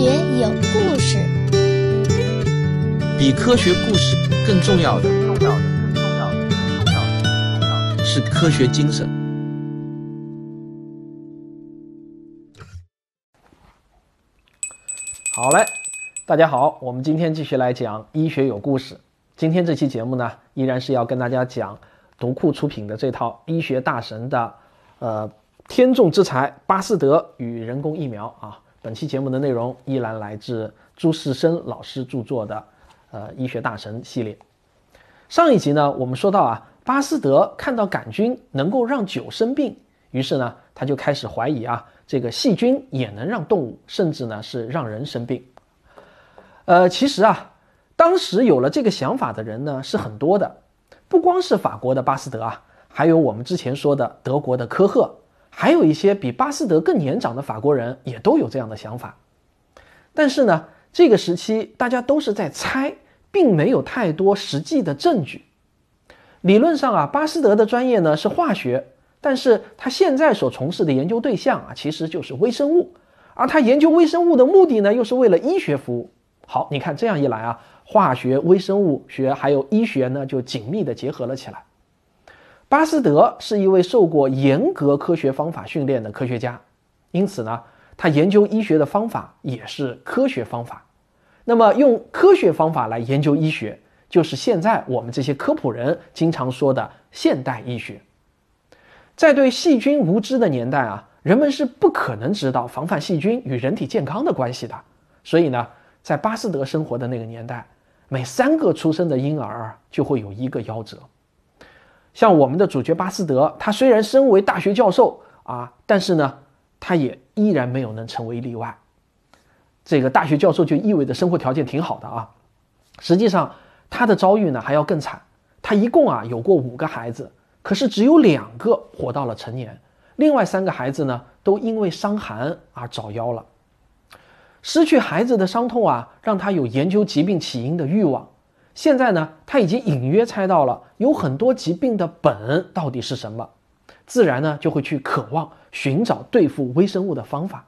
学有故事，比科学故事更重要的，更重要的，更重要的，更重要的是科学精神。好嘞，大家好，我们今天继续来讲医学有故事。今天这期节目呢，依然是要跟大家讲读库出品的这套医学大神的，呃，天纵之才巴斯德与人工疫苗啊。本期节目的内容依然来自朱世生老师著作的，呃，医学大神系列。上一集呢，我们说到啊，巴斯德看到杆菌能够让酒生病，于是呢，他就开始怀疑啊，这个细菌也能让动物，甚至呢是让人生病。呃，其实啊，当时有了这个想法的人呢是很多的，不光是法国的巴斯德啊，还有我们之前说的德国的科赫。还有一些比巴斯德更年长的法国人也都有这样的想法，但是呢，这个时期大家都是在猜，并没有太多实际的证据。理论上啊，巴斯德的专业呢是化学，但是他现在所从事的研究对象啊其实就是微生物，而他研究微生物的目的呢又是为了医学服务。好，你看这样一来啊，化学、微生物学还有医学呢就紧密的结合了起来。巴斯德是一位受过严格科学方法训练的科学家，因此呢，他研究医学的方法也是科学方法。那么，用科学方法来研究医学，就是现在我们这些科普人经常说的现代医学。在对细菌无知的年代啊，人们是不可能知道防范细菌与人体健康的关系的。所以呢，在巴斯德生活的那个年代，每三个出生的婴儿就会有一个夭折。像我们的主角巴斯德，他虽然身为大学教授啊，但是呢，他也依然没有能成为例外。这个大学教授就意味着生活条件挺好的啊。实际上，他的遭遇呢还要更惨。他一共啊有过五个孩子，可是只有两个活到了成年，另外三个孩子呢都因为伤寒而早夭了。失去孩子的伤痛啊，让他有研究疾病起因的欲望。现在呢，他已经隐约猜到了有很多疾病的本到底是什么，自然呢就会去渴望寻找对付微生物的方法。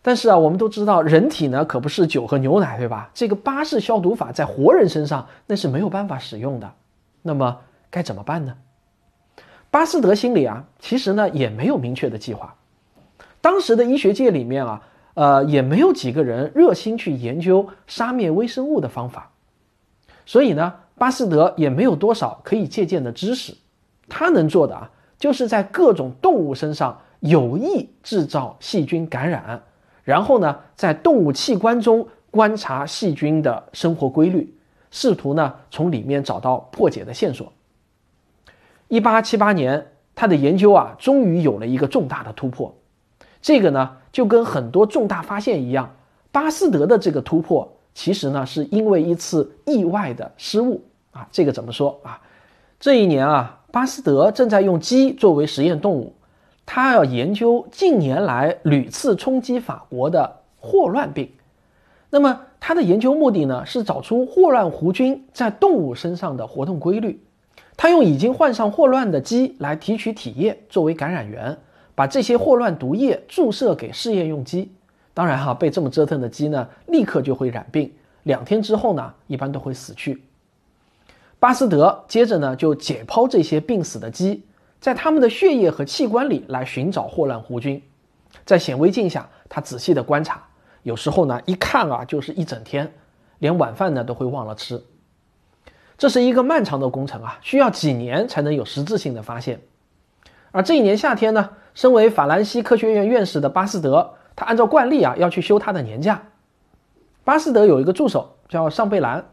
但是啊，我们都知道人体呢可不是酒和牛奶，对吧？这个巴氏消毒法在活人身上那是没有办法使用的。那么该怎么办呢？巴斯德心里啊，其实呢也没有明确的计划。当时的医学界里面啊，呃，也没有几个人热心去研究杀灭微生物的方法。所以呢，巴斯德也没有多少可以借鉴的知识，他能做的啊，就是在各种动物身上有意制造细菌感染，然后呢，在动物器官中观察细菌的生活规律，试图呢从里面找到破解的线索。一八七八年，他的研究啊，终于有了一个重大的突破。这个呢，就跟很多重大发现一样，巴斯德的这个突破。其实呢，是因为一次意外的失误啊。这个怎么说啊？这一年啊，巴斯德正在用鸡作为实验动物，他要研究近年来屡次冲击法国的霍乱病。那么他的研究目的呢，是找出霍乱弧菌在动物身上的活动规律。他用已经患上霍乱的鸡来提取体液作为感染源，把这些霍乱毒液注射给试验用鸡。当然哈，被这么折腾的鸡呢，立刻就会染病，两天之后呢，一般都会死去。巴斯德接着呢，就解剖这些病死的鸡，在他们的血液和器官里来寻找霍乱弧菌，在显微镜下，他仔细的观察，有时候呢，一看啊，就是一整天，连晚饭呢都会忘了吃。这是一个漫长的工程啊，需要几年才能有实质性的发现。而这一年夏天呢，身为法兰西科学院院士的巴斯德。他按照惯例啊，要去休他的年假。巴斯德有一个助手叫尚贝兰，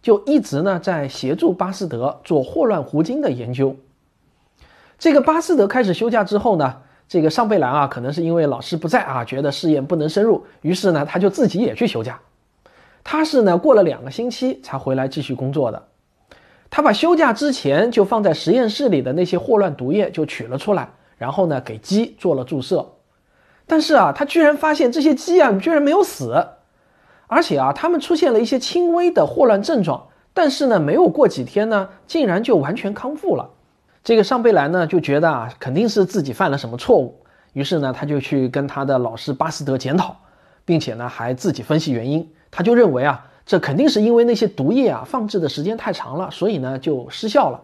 就一直呢在协助巴斯德做霍乱弧菌的研究。这个巴斯德开始休假之后呢，这个尚贝兰啊，可能是因为老师不在啊，觉得试验不能深入，于是呢，他就自己也去休假。他是呢过了两个星期才回来继续工作的。他把休假之前就放在实验室里的那些霍乱毒液就取了出来，然后呢给鸡做了注射。但是啊，他居然发现这些鸡啊，居然没有死，而且啊，他们出现了一些轻微的霍乱症状，但是呢，没有过几天呢，竟然就完全康复了。这个尚贝兰呢，就觉得啊，肯定是自己犯了什么错误，于是呢，他就去跟他的老师巴斯德检讨，并且呢还自己分析原因。他就认为啊，这肯定是因为那些毒液啊放置的时间太长了，所以呢就失效了。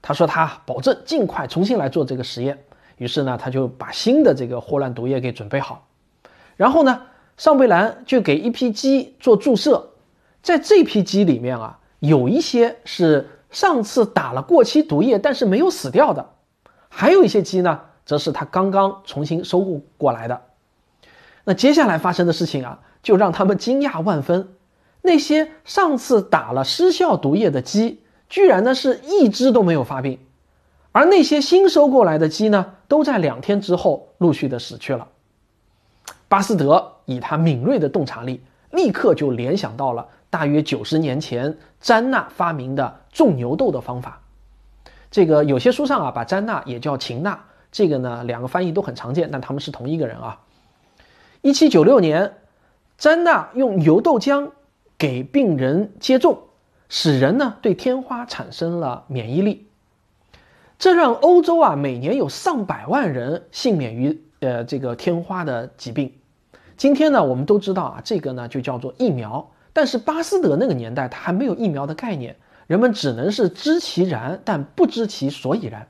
他说他保证尽快重新来做这个实验。于是呢，他就把新的这个霍乱毒液给准备好，然后呢，尚贝兰就给一批鸡做注射，在这批鸡里面啊，有一些是上次打了过期毒液但是没有死掉的，还有一些鸡呢，则是他刚刚重新收获过来的。那接下来发生的事情啊，就让他们惊讶万分，那些上次打了失效毒液的鸡，居然呢是一只都没有发病。而那些新收过来的鸡呢，都在两天之后陆续的死去了。巴斯德以他敏锐的洞察力，立刻就联想到了大约九十年前詹纳发明的种牛痘的方法。这个有些书上啊，把詹纳也叫秦纳，这个呢两个翻译都很常见，但他们是同一个人啊。一七九六年，詹纳用牛痘浆给病人接种，使人呢对天花产生了免疫力。这让欧洲啊每年有上百万人幸免于呃这个天花的疾病。今天呢，我们都知道啊，这个呢就叫做疫苗。但是巴斯德那个年代，他还没有疫苗的概念，人们只能是知其然，但不知其所以然。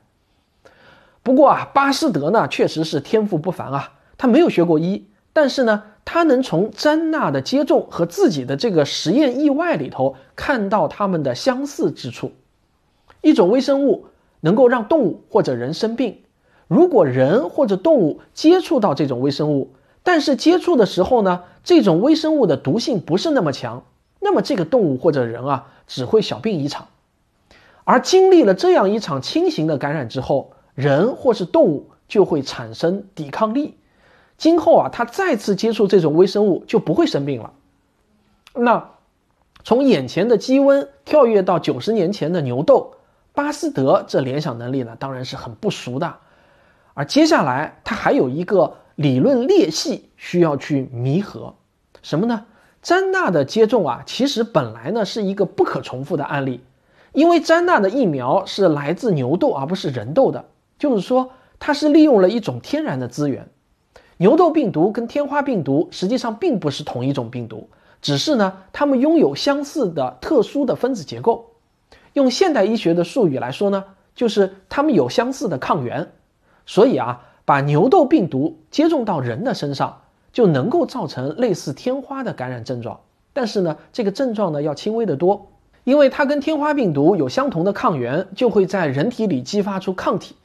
不过啊，巴斯德呢确实是天赋不凡啊，他没有学过医，但是呢，他能从詹娜的接种和自己的这个实验意外里头看到他们的相似之处，一种微生物。能够让动物或者人生病，如果人或者动物接触到这种微生物，但是接触的时候呢，这种微生物的毒性不是那么强，那么这个动物或者人啊，只会小病一场。而经历了这样一场轻型的感染之后，人或是动物就会产生抵抗力，今后啊，他再次接触这种微生物就不会生病了。那从眼前的鸡瘟跳跃到九十年前的牛痘。巴斯德这联想能力呢，当然是很不熟的，而接下来他还有一个理论裂隙需要去弥合，什么呢？詹纳的接种啊，其实本来呢是一个不可重复的案例，因为詹纳的疫苗是来自牛痘而不是人痘的，就是说它是利用了一种天然的资源。牛痘病毒跟天花病毒实际上并不是同一种病毒，只是呢它们拥有相似的特殊的分子结构。用现代医学的术语来说呢，就是它们有相似的抗原，所以啊，把牛痘病毒接种到人的身上，就能够造成类似天花的感染症状。但是呢，这个症状呢要轻微的多，因为它跟天花病毒有相同的抗原，就会在人体里激发出抗体，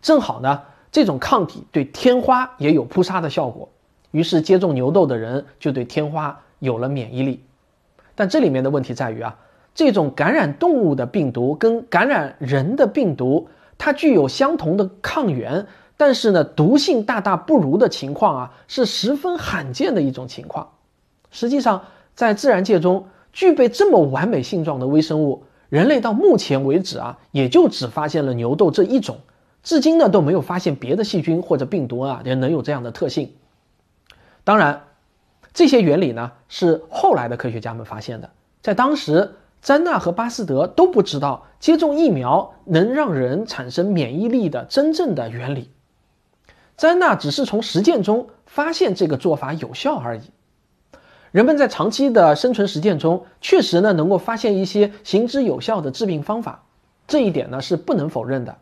正好呢，这种抗体对天花也有扑杀的效果，于是接种牛痘的人就对天花有了免疫力。但这里面的问题在于啊。这种感染动物的病毒跟感染人的病毒，它具有相同的抗原，但是呢，毒性大大不如的情况啊，是十分罕见的一种情况。实际上，在自然界中，具备这么完美性状的微生物，人类到目前为止啊，也就只发现了牛痘这一种，至今呢都没有发现别的细菌或者病毒啊也能有这样的特性。当然，这些原理呢是后来的科学家们发现的，在当时。詹纳和巴斯德都不知道接种疫苗能让人产生免疫力的真正的原理。詹纳只是从实践中发现这个做法有效而已。人们在长期的生存实践中，确实呢能够发现一些行之有效的治病方法，这一点呢是不能否认的。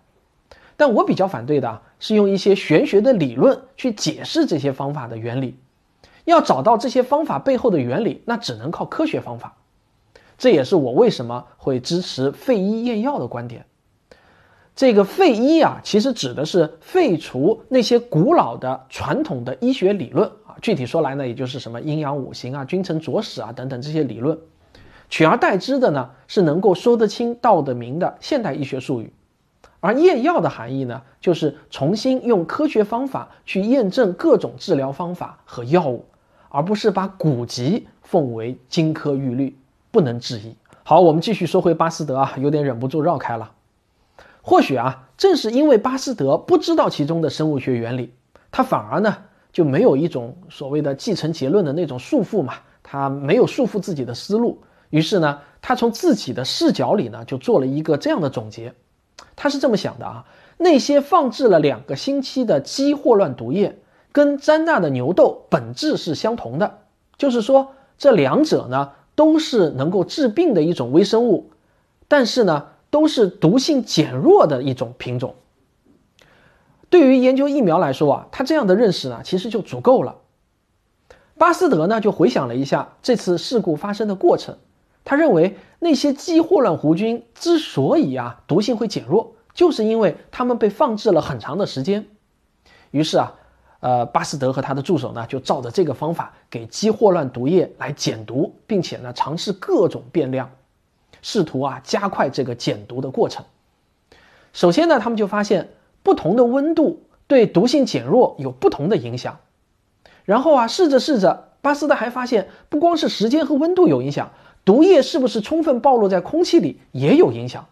但我比较反对的是用一些玄学的理论去解释这些方法的原理。要找到这些方法背后的原理，那只能靠科学方法。这也是我为什么会支持废医验药的观点。这个废医啊，其实指的是废除那些古老的传统的医学理论啊。具体说来呢，也就是什么阴阳五行啊、君臣佐使啊等等这些理论，取而代之的呢，是能够说得清道得明的现代医学术语。而验药的含义呢，就是重新用科学方法去验证各种治疗方法和药物，而不是把古籍奉为金科玉律。不能质疑。好，我们继续说回巴斯德啊，有点忍不住绕开了。或许啊，正是因为巴斯德不知道其中的生物学原理，他反而呢就没有一种所谓的继承结论的那种束缚嘛，他没有束缚自己的思路。于是呢，他从自己的视角里呢就做了一个这样的总结。他是这么想的啊，那些放置了两个星期的鸡霍乱毒液，跟詹纳的牛痘本质是相同的。就是说这两者呢都是能够治病的一种微生物，但是呢都是毒性减弱的一种品种。对于研究疫苗来说啊，他这样的认识呢其实就足够了。巴斯德呢就回想了一下这次事故发生的过程，他认为那些鸡霍乱弧菌之所以啊毒性会减弱，就是因为它们被放置了很长的时间。于是啊，呃，巴斯德和他的助手呢就照着这个方法给鸡霍乱毒液来减毒，并且呢尝试各种变量，试图啊加快这个减毒的过程。首先呢，他们就发现不同的温度对毒性减弱有不同的影响。然后啊，试着试着，巴斯德还发现，不光是时间和温度有影响，毒液是不是充分暴露在空气里也有影响。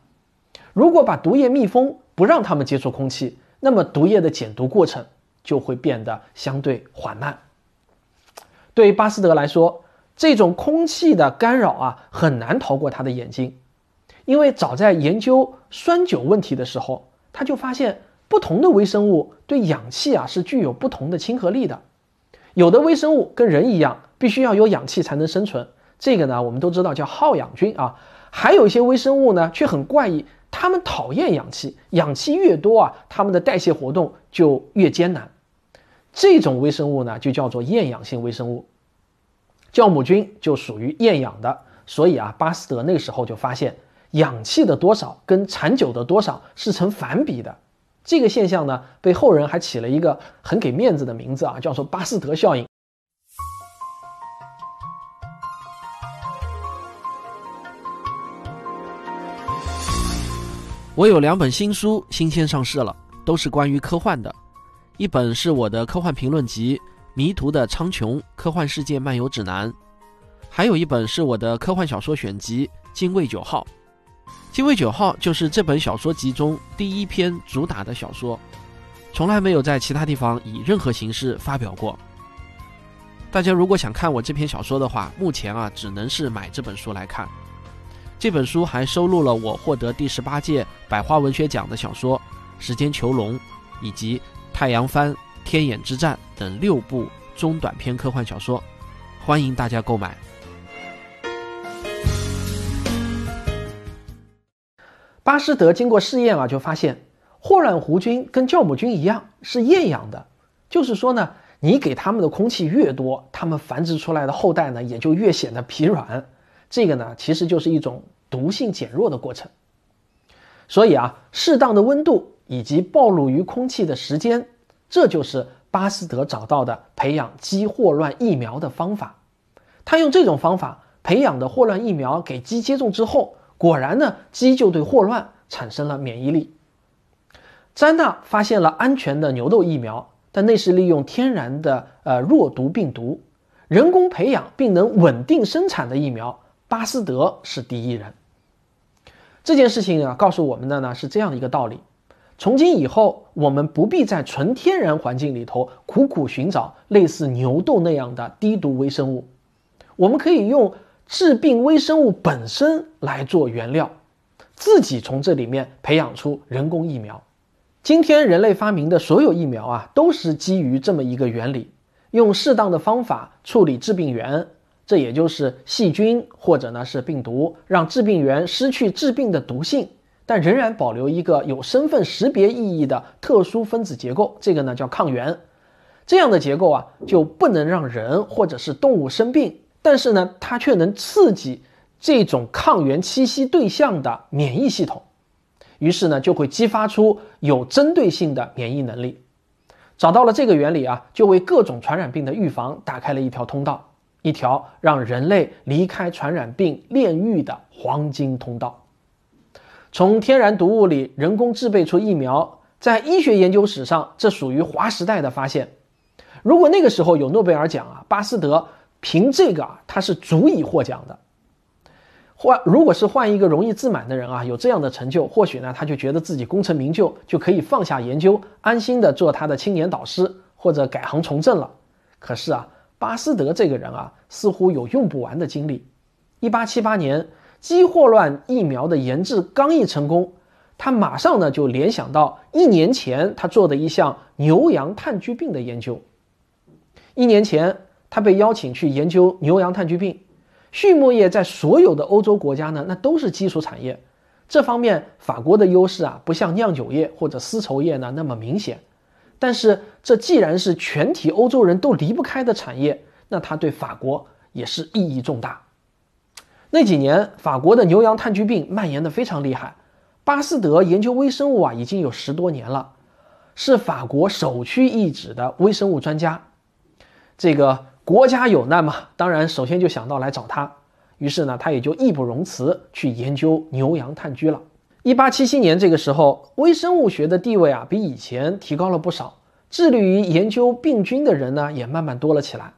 如果把毒液密封，不让它们接触空气，那么毒液的减毒过程就会变得相对缓慢。对于巴斯德来说，这种空气的干扰啊，很难逃过他的眼睛，因为早在研究酸酒问题的时候，他就发现不同的微生物对氧气啊是具有不同的亲和力的。有的微生物跟人一样，必须要有氧气才能生存。这个呢，我们都知道叫好氧菌啊。还有一些微生物呢，却很怪异，他们讨厌氧气，氧气越多啊，他们的代谢活动就越艰难。这种微生物呢，就叫做厌氧性微生物。酵母菌就属于厌氧的，所以啊，巴斯德那个时候就发现，氧气的多少跟产酒的多少是成反比的。这个现象呢，被后人还起了一个很给面子的名字啊，叫做巴斯德效应。我有两本新书新鲜上市了，都是关于科幻的。一本是我的科幻评论集《迷途的苍穹：科幻世界漫游指南》，还有一本是我的科幻小说选集《精卫九号》。《精卫九号》就是这本小说集中第一篇主打的小说，从来没有在其他地方以任何形式发表过。大家如果想看我这篇小说的话，目前啊只能是买这本书来看。这本书还收录了我获得第十八届百花文学奖的小说《时间囚笼》，以及《太阳帆》《天眼之战》等六部中短篇科幻小说，欢迎大家购买。巴斯德经过试验啊，就发现霍乱弧菌跟酵母菌一样是厌氧的，就是说呢，你给它们的空气越多，它们繁殖出来的后代呢也就越显得疲软。这个呢，其实就是一种毒性减弱的过程。所以啊，适当的温度以及暴露于空气的时间，这就是巴斯德找到的培养鸡霍乱疫苗的方法。他用这种方法培养的霍乱疫苗给鸡接种之后。果然呢，鸡就对霍乱产生了免疫力。詹纳发现了安全的牛痘疫苗，但那是利用天然的呃弱毒病毒，人工培养并能稳定生产的疫苗。巴斯德是第一人。这件事情啊，告诉我们的呢是这样的一个道理：从今以后，我们不必在纯天然环境里头苦苦寻找类似牛痘那样的低毒微生物，我们可以用。致病微生物本身来做原料，自己从这里面培养出人工疫苗。今天人类发明的所有疫苗啊，都是基于这么一个原理：用适当的方法处理致病源，这也就是细菌或者呢是病毒，让致病源失去致病的毒性，但仍然保留一个有身份识别意义的特殊分子结构，这个呢叫抗原。这样的结构啊，就不能让人或者是动物生病。但是呢，它却能刺激这种抗原栖息对象的免疫系统，于是呢，就会激发出有针对性的免疫能力。找到了这个原理啊，就为各种传染病的预防打开了一条通道，一条让人类离开传染病炼狱的黄金通道。从天然毒物里人工制备出疫苗，在医学研究史上，这属于划时代的发现。如果那个时候有诺贝尔奖啊，巴斯德。凭这个啊，他是足以获奖的。换如果是换一个容易自满的人啊，有这样的成就，或许呢，他就觉得自己功成名就，就可以放下研究，安心的做他的青年导师，或者改行从政了。可是啊，巴斯德这个人啊，似乎有用不完的精力。一八七八年，鸡霍乱疫苗的研制刚一成功，他马上呢就联想到一年前他做的一项牛羊炭疽病的研究。一年前。他被邀请去研究牛羊炭疽病。畜牧业在所有的欧洲国家呢，那都是基础产业。这方面，法国的优势啊，不像酿酒业或者丝绸业呢那么明显。但是，这既然是全体欧洲人都离不开的产业，那它对法国也是意义重大。那几年，法国的牛羊炭疽病蔓延的非常厉害。巴斯德研究微生物啊，已经有十多年了，是法国首屈一指的微生物专家。这个国家有难嘛，当然首先就想到来找他。于是呢，他也就义不容辞去研究牛羊炭疽了。一八七七年这个时候，微生物学的地位啊，比以前提高了不少。致力于研究病菌的人呢，也慢慢多了起来。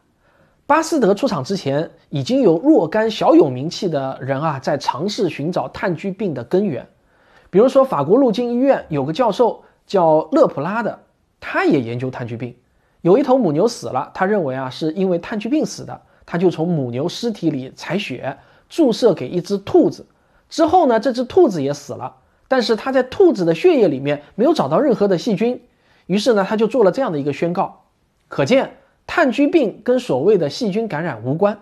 巴斯德出场之前，已经有若干小有名气的人啊，在尝试寻找炭疽病的根源。比如说，法国陆军医院有个教授叫勒普拉的，他也研究炭疽病。有一头母牛死了，他认为啊是因为炭疽病死的，他就从母牛尸体里采血，注射给一只兔子。之后呢，这只兔子也死了，但是他在兔子的血液里面没有找到任何的细菌。于是呢，他就做了这样的一个宣告，可见炭疽病跟所谓的细菌感染无关。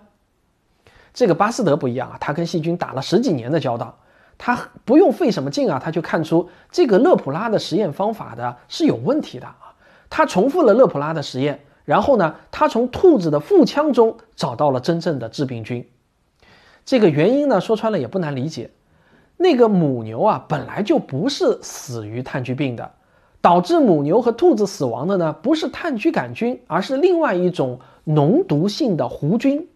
这个巴斯德不一样啊，他跟细菌打了十几年的交道。他不用费什么劲啊，他就看出这个勒普拉的实验方法的是有问题的啊。他重复了勒普拉的实验，然后呢，他从兔子的腹腔中找到了真正的致病菌。这个原因呢，说穿了也不难理解。那个母牛啊，本来就不是死于炭疽病的，导致母牛和兔子死亡的呢，不是炭疽杆菌，而是另外一种脓毒性的弧菌。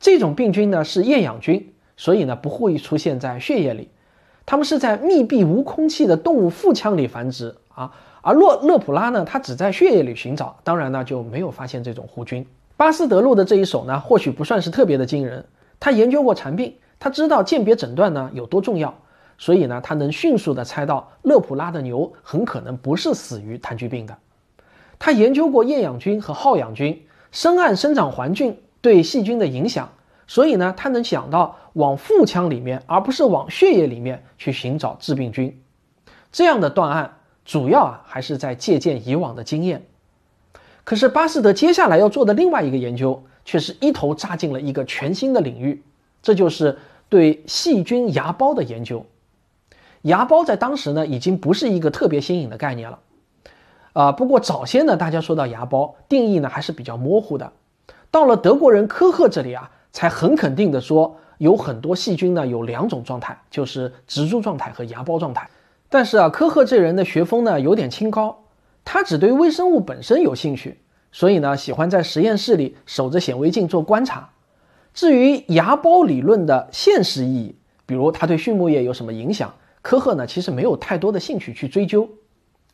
这种病菌呢，是厌氧菌。所以呢，不会出现在血液里，它们是在密闭无空气的动物腹腔里繁殖啊。而洛勒普拉呢，它只在血液里寻找，当然呢就没有发现这种弧菌。巴斯德路的这一手呢，或许不算是特别的惊人。他研究过蚕病，他知道鉴别诊断呢有多重要，所以呢，他能迅速的猜到勒普拉的牛很可能不是死于炭疽病的。他研究过厌氧菌和好氧菌，深谙生长环境对细菌的影响。所以呢，他能想到往腹腔里面，而不是往血液里面去寻找致病菌。这样的断案，主要啊还是在借鉴以往的经验。可是巴斯德接下来要做的另外一个研究，却是一头扎进了一个全新的领域，这就是对细菌芽孢的研究。芽孢在当时呢，已经不是一个特别新颖的概念了。啊，不过早先呢，大家说到芽孢，定义呢还是比较模糊的。到了德国人科赫这里啊。才很肯定的说，有很多细菌呢，有两种状态，就是植株状态和芽孢状态。但是啊，科赫这人的学风呢有点清高，他只对微生物本身有兴趣，所以呢喜欢在实验室里守着显微镜做观察。至于芽孢理论的现实意义，比如它对畜牧业有什么影响，科赫呢其实没有太多的兴趣去追究。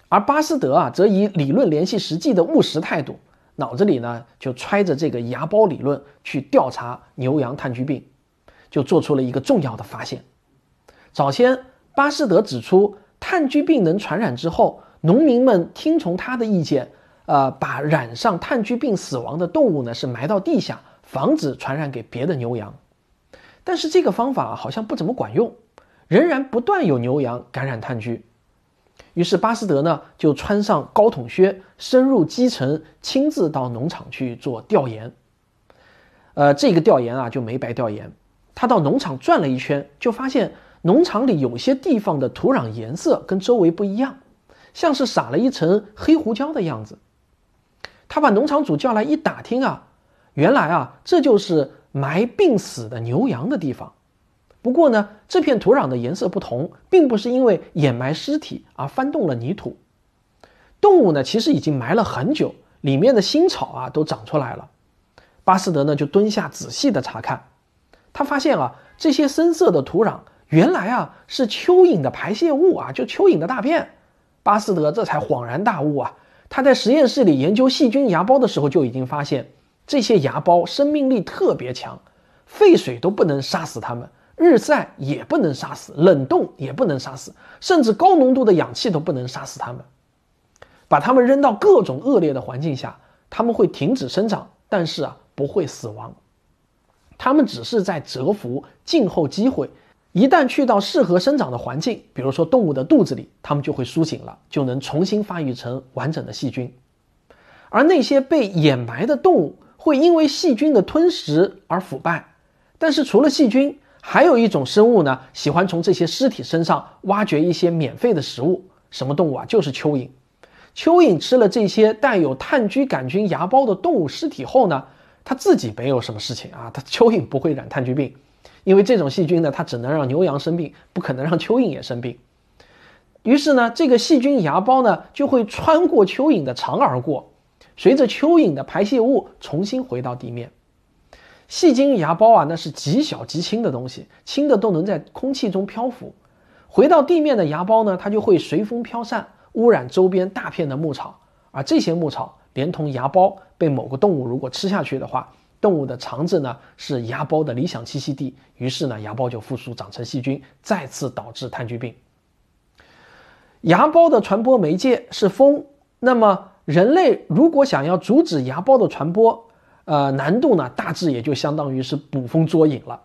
而巴斯德啊，则以理论联系实际的务实态度。脑子里呢就揣着这个芽孢理论去调查牛羊炭疽病，就做出了一个重要的发现。早先巴斯德指出，炭疽病能传染之后，农民们听从他的意见，呃，把染上炭疽病死亡的动物呢是埋到地下，防止传染给别的牛羊。但是这个方法好像不怎么管用，仍然不断有牛羊感染炭疽。于是巴斯德呢就穿上高筒靴，深入基层，亲自到农场去做调研。呃，这个调研啊就没白调研，他到农场转了一圈，就发现农场里有些地方的土壤颜色跟周围不一样，像是撒了一层黑胡椒的样子。他把农场主叫来一打听啊，原来啊这就是埋病死的牛羊的地方。不过呢，这片土壤的颜色不同，并不是因为掩埋尸体而翻动了泥土。动物呢，其实已经埋了很久，里面的新草啊都长出来了。巴斯德呢就蹲下仔细的查看，他发现啊，这些深色的土壤原来啊是蚯蚓的排泄物啊，就蚯蚓的大便。巴斯德这才恍然大悟啊，他在实验室里研究细菌芽孢的时候就已经发现，这些芽孢生命力特别强，沸水都不能杀死它们。日晒也不能杀死，冷冻也不能杀死，甚至高浓度的氧气都不能杀死它们。把它们扔到各种恶劣的环境下，它们会停止生长，但是啊不会死亡。它们只是在蛰伏，静候机会。一旦去到适合生长的环境，比如说动物的肚子里，它们就会苏醒了，就能重新发育成完整的细菌。而那些被掩埋的动物。会因为细菌的吞食而腐败。但是除了细菌，还有一种生物呢，喜欢从这些尸体身上挖掘一些免费的食物。什么动物啊？就是蚯蚓。蚯蚓吃了这些带有炭疽杆菌芽孢的动物尸体后呢，它自己没有什么事情啊，它蚯蚓不会染炭疽病，因为这种细菌呢，它只能让牛羊生病，不可能让蚯蚓也生病。于是呢，这个细菌芽孢呢就会穿过蚯蚓的肠而过，随着蚯蚓的排泄物重新回到地面。细菌芽孢啊，那是极小极轻的东西，轻的都能在空气中漂浮。回到地面的芽孢呢，它就会随风飘散，污染周边大片的牧草。而这些牧草连同芽孢被某个动物如果吃下去的话，动物的肠子呢是芽孢的理想栖息地，于是呢芽孢就复苏长成细菌，再次导致炭疽病。芽孢的传播媒介是风，那么人类如果想要阻止芽孢的传播，呃，难度呢大致也就相当于是捕风捉影了。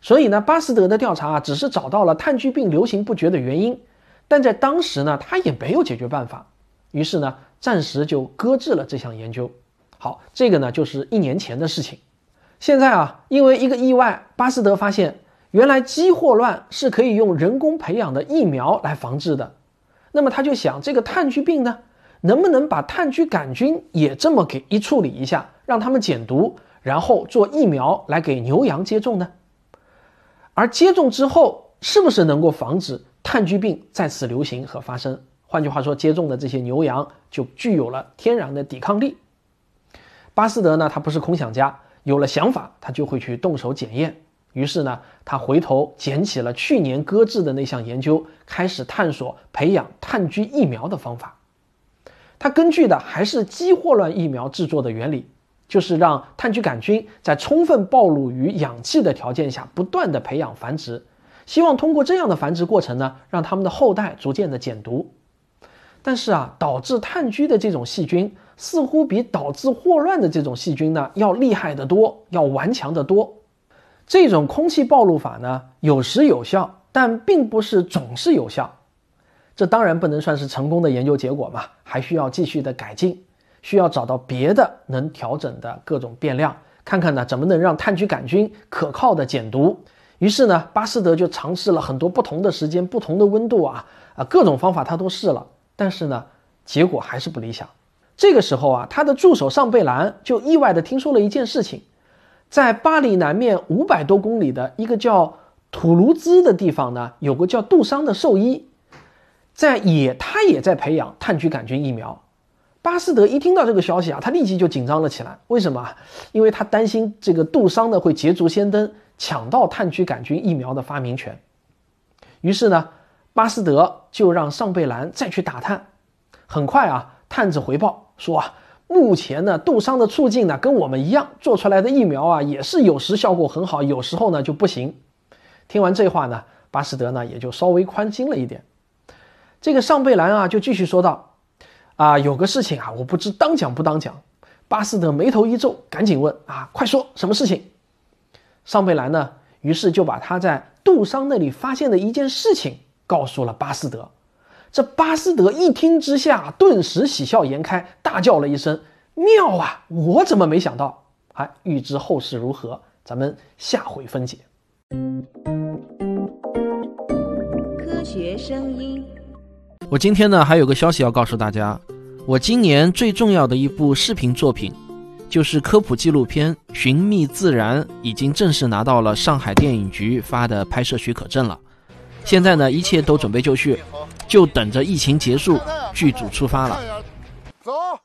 所以呢，巴斯德的调查啊，只是找到了炭疽病流行不绝的原因，但在当时呢，他也没有解决办法，于是呢，暂时就搁置了这项研究。好，这个呢就是一年前的事情。现在啊，因为一个意外，巴斯德发现原来鸡霍乱是可以用人工培养的疫苗来防治的。那么他就想，这个炭疽病呢，能不能把炭疽杆菌也这么给一处理一下，让他们减毒，然后做疫苗来给牛羊接种呢？而接种之后，是不是能够防止炭疽病再次流行和发生？换句话说，接种的这些牛羊就具有了天然的抵抗力。巴斯德呢，他不是空想家，有了想法，他就会去动手检验。于是呢，他回头捡起了去年搁置的那项研究，开始探索培养炭疽疫苗的方法。它根据的还是鸡霍乱疫苗制作的原理，就是让炭疽杆菌在充分暴露于氧气的条件下，不断的培养繁殖，希望通过这样的繁殖过程呢，让它们的后代逐渐的减毒。但是啊，导致炭疽的这种细菌，似乎比导致霍乱的这种细菌呢，要厉害得多，要顽强得多。这种空气暴露法呢，有时有效，但并不是总是有效。这当然不能算是成功的研究结果嘛，还需要继续的改进，需要找到别的能调整的各种变量，看看呢怎么能让炭疽杆菌可靠的减毒。于是呢，巴斯德就尝试了很多不同的时间、不同的温度啊啊各种方法他都试了，但是呢，结果还是不理想。这个时候啊，他的助手尚贝兰就意外的听说了一件事情。在巴黎南面五百多公里的一个叫土卢兹的地方呢，有个叫杜桑的兽医，在也他也在培养炭疽杆菌疫苗。巴斯德一听到这个消息啊，他立即就紧张了起来。为什么？因为他担心这个杜桑呢会捷足先登，抢到炭疽杆菌疫苗的发明权。于是呢，巴斯德就让尚贝兰再去打探。很快啊，探子回报说啊。目前呢，杜桑的处境呢，跟我们一样，做出来的疫苗啊，也是有时效果很好，有时候呢就不行。听完这话呢，巴斯德呢也就稍微宽心了一点。这个尚贝兰啊，就继续说道：“啊，有个事情啊，我不知当讲不当讲。”巴斯德眉头一皱，赶紧问：“啊，快说，什么事情？”尚贝兰呢，于是就把他在杜桑那里发现的一件事情告诉了巴斯德。这巴斯德一听之下，顿时喜笑颜开，大叫了一声：“妙啊！我怎么没想到？”哎，欲知后事如何，咱们下回分解。科学声音，我今天呢还有个消息要告诉大家，我今年最重要的一部视频作品，就是科普纪录片《寻觅自然》，已经正式拿到了上海电影局发的拍摄许可证了。现在呢，一切都准备就绪。就等着疫情结束，剧组出发了。走走。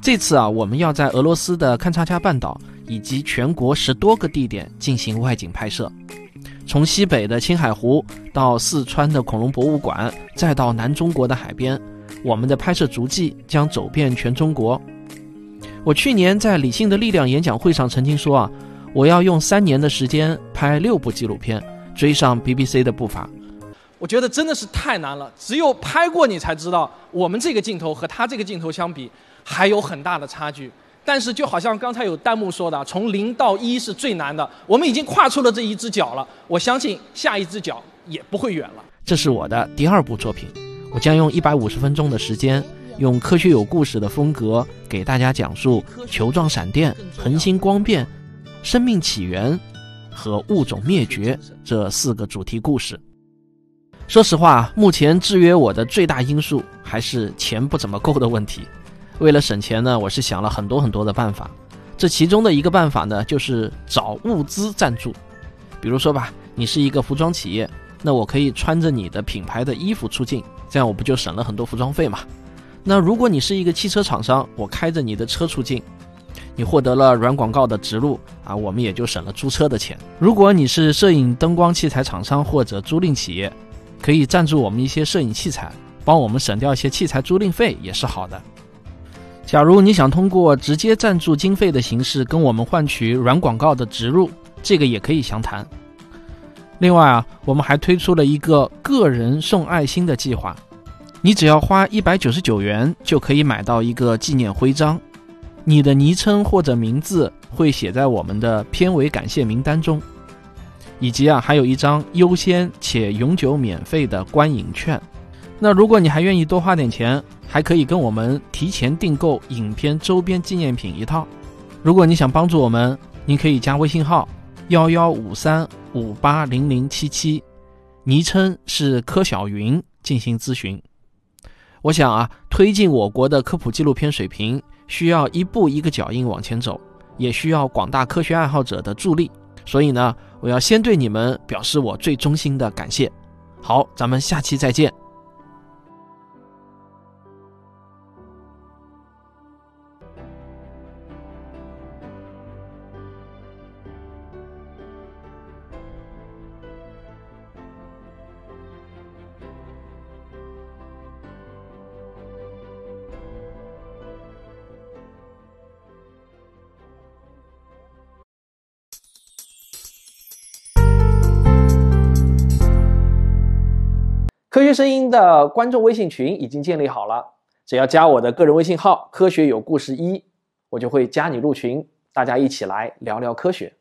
这次啊，我们要在俄罗斯的勘察加半岛以及全国十多个地点进行外景拍摄，从西北的青海湖到四川的恐龙博物馆，再到南中国的海边，我们的拍摄足迹将走遍全中国。我去年在理性的力量演讲会上曾经说啊，我要用三年的时间拍六部纪录片，追上 BBC 的步伐。我觉得真的是太难了，只有拍过你才知道，我们这个镜头和他这个镜头相比还有很大的差距。但是就好像刚才有弹幕说的，从零到一是最难的，我们已经跨出了这一只脚了，我相信下一只脚也不会远了。这是我的第二部作品，我将用一百五十分钟的时间，用科学有故事的风格给大家讲述球状闪电、恒星光变、生命起源和物种灭绝这四个主题故事。说实话，目前制约我的最大因素还是钱不怎么够的问题。为了省钱呢，我是想了很多很多的办法。这其中的一个办法呢，就是找物资赞助。比如说吧，你是一个服装企业，那我可以穿着你的品牌的衣服出镜，这样我不就省了很多服装费嘛？那如果你是一个汽车厂商，我开着你的车出镜，你获得了软广告的植入啊，我们也就省了租车的钱。如果你是摄影灯光器材厂商或者租赁企业，可以赞助我们一些摄影器材，帮我们省掉一些器材租赁费也是好的。假如你想通过直接赞助经费的形式跟我们换取软广告的植入，这个也可以详谈。另外啊，我们还推出了一个个人送爱心的计划，你只要花一百九十九元就可以买到一个纪念徽章，你的昵称或者名字会写在我们的片尾感谢名单中。以及啊，还有一张优先且永久免费的观影券。那如果你还愿意多花点钱，还可以跟我们提前订购影片周边纪念品一套。如果你想帮助我们，您可以加微信号幺幺五三五八零零七七，昵称是柯小云进行咨询。我想啊，推进我国的科普纪录片水平，需要一步一个脚印往前走，也需要广大科学爱好者的助力。所以呢。我要先对你们表示我最衷心的感谢。好，咱们下期再见。声音的观众微信群已经建立好了，只要加我的个人微信号“科学有故事一”，我就会加你入群，大家一起来聊聊科学。